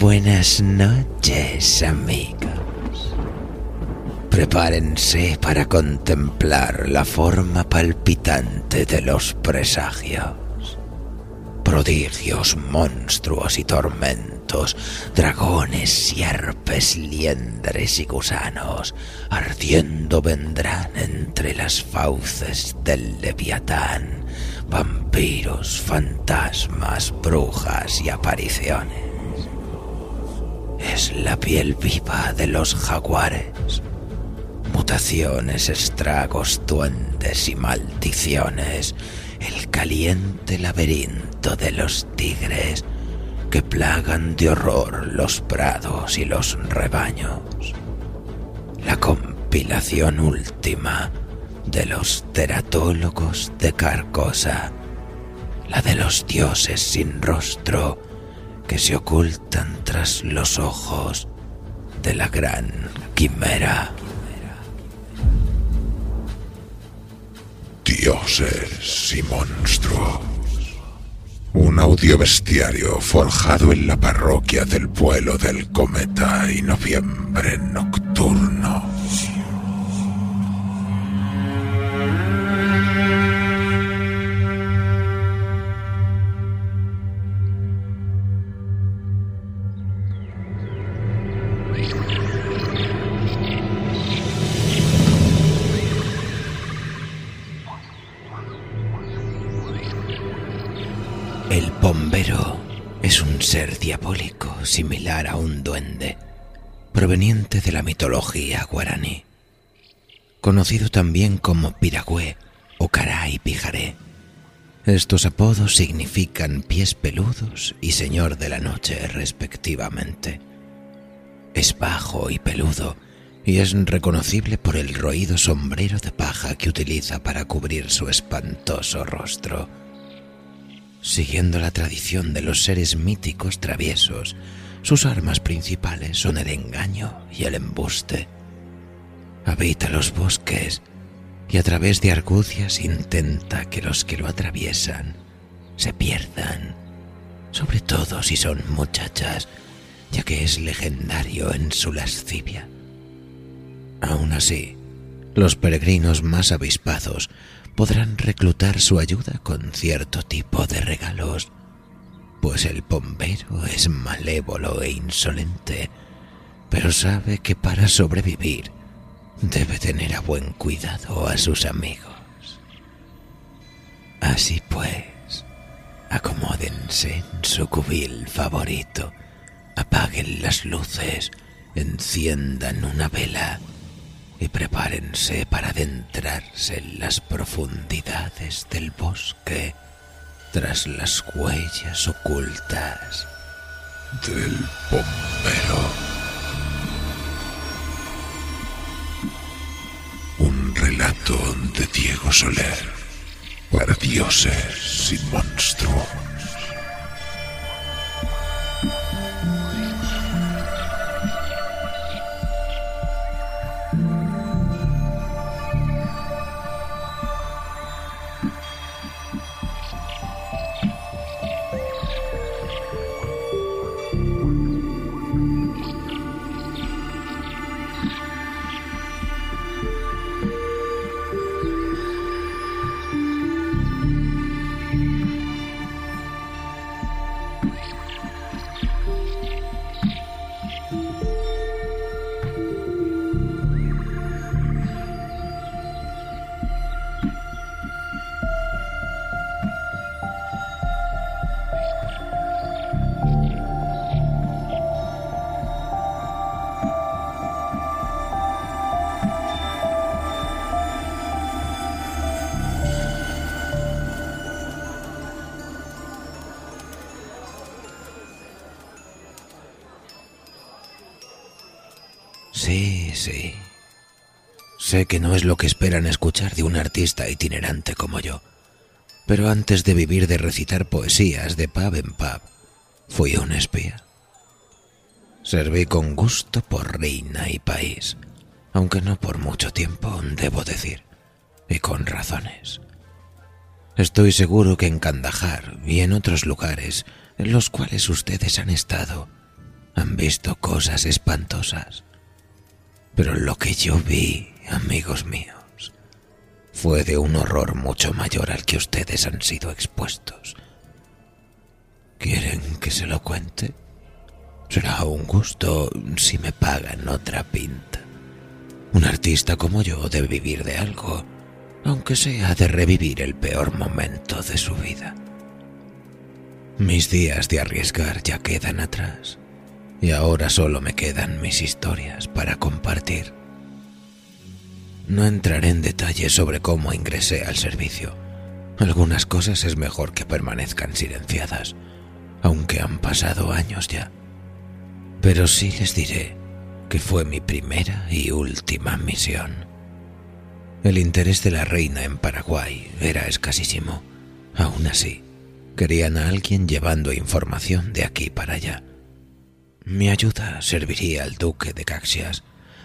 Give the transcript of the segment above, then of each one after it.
Buenas noches, amigos. Prepárense para contemplar la forma palpitante de los presagios. Prodigios, monstruos y tormentos, dragones, sierpes, liendres y gusanos, ardiendo vendrán entre las fauces del leviatán, vampiros, fantasmas, brujas y apariciones es la piel viva de los jaguares. Mutaciones, estragos, duendes y maldiciones. El caliente laberinto de los tigres que plagan de horror los prados y los rebaños. La compilación última de los teratólogos de Carcosa. La de los dioses sin rostro que se ocultan tras los ojos de la gran quimera. Dioses y monstruos. Un audio bestiario forjado en la parroquia del vuelo del cometa y noviembre nocturno. El bombero es un ser diabólico similar a un duende, proveniente de la mitología guaraní, conocido también como piragüe o caray pijaré. Estos apodos significan pies peludos y señor de la noche respectivamente. Es bajo y peludo y es reconocible por el roído sombrero de paja que utiliza para cubrir su espantoso rostro. Siguiendo la tradición de los seres míticos traviesos, sus armas principales son el engaño y el embuste. Habita los bosques y a través de argucias intenta que los que lo atraviesan se pierdan, sobre todo si son muchachas, ya que es legendario en su lascivia. Aún así, los peregrinos más avispados podrán reclutar su ayuda con cierto tipo de regalos, pues el bombero es malévolo e insolente, pero sabe que para sobrevivir debe tener a buen cuidado a sus amigos. Así pues, acomódense en su cubil favorito, apaguen las luces, enciendan una vela y prepárense para adentrarse en las profundidades del bosque tras las huellas ocultas del bombero. Un relato de Diego Soler para dioses y monstruos. Sí, sí. Sé que no es lo que esperan escuchar de un artista itinerante como yo, pero antes de vivir de recitar poesías de pub en pub, fui un espía. Serví con gusto por reina y país, aunque no por mucho tiempo, debo decir, y con razones. Estoy seguro que en Kandahar y en otros lugares en los cuales ustedes han estado, han visto cosas espantosas. Pero lo que yo vi, amigos míos, fue de un horror mucho mayor al que ustedes han sido expuestos. ¿Quieren que se lo cuente? Será un gusto si me pagan otra pinta. Un artista como yo debe vivir de algo, aunque sea de revivir el peor momento de su vida. Mis días de arriesgar ya quedan atrás y ahora solo me quedan mis historias para compartir. No entraré en detalles sobre cómo ingresé al servicio. Algunas cosas es mejor que permanezcan silenciadas, aunque han pasado años ya. Pero sí les diré que fue mi primera y última misión. El interés de la reina en Paraguay era escasísimo. Aún así, querían a alguien llevando información de aquí para allá. Mi ayuda serviría al duque de Caxias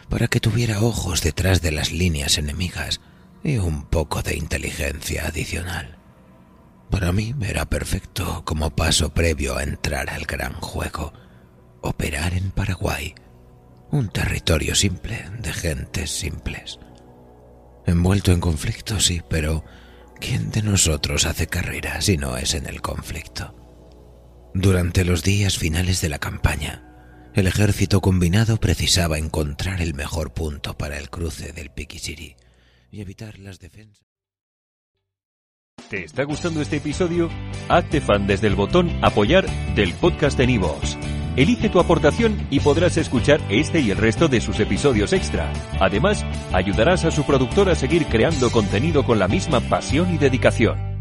para que tuviera ojos detrás de las líneas enemigas y un poco de inteligencia adicional. Para mí era perfecto como paso previo a entrar al gran juego, operar en Paraguay, un territorio simple de gentes simples. Envuelto en conflicto, sí, pero ¿quién de nosotros hace carrera si no es en el conflicto? Durante los días finales de la campaña, el ejército combinado precisaba encontrar el mejor punto para el cruce del Piquisiri y evitar las defensas. ¿Te está gustando este episodio? Hazte fan desde el botón Apoyar del podcast de Nivos. Elige tu aportación y podrás escuchar este y el resto de sus episodios extra. Además, ayudarás a su productor a seguir creando contenido con la misma pasión y dedicación.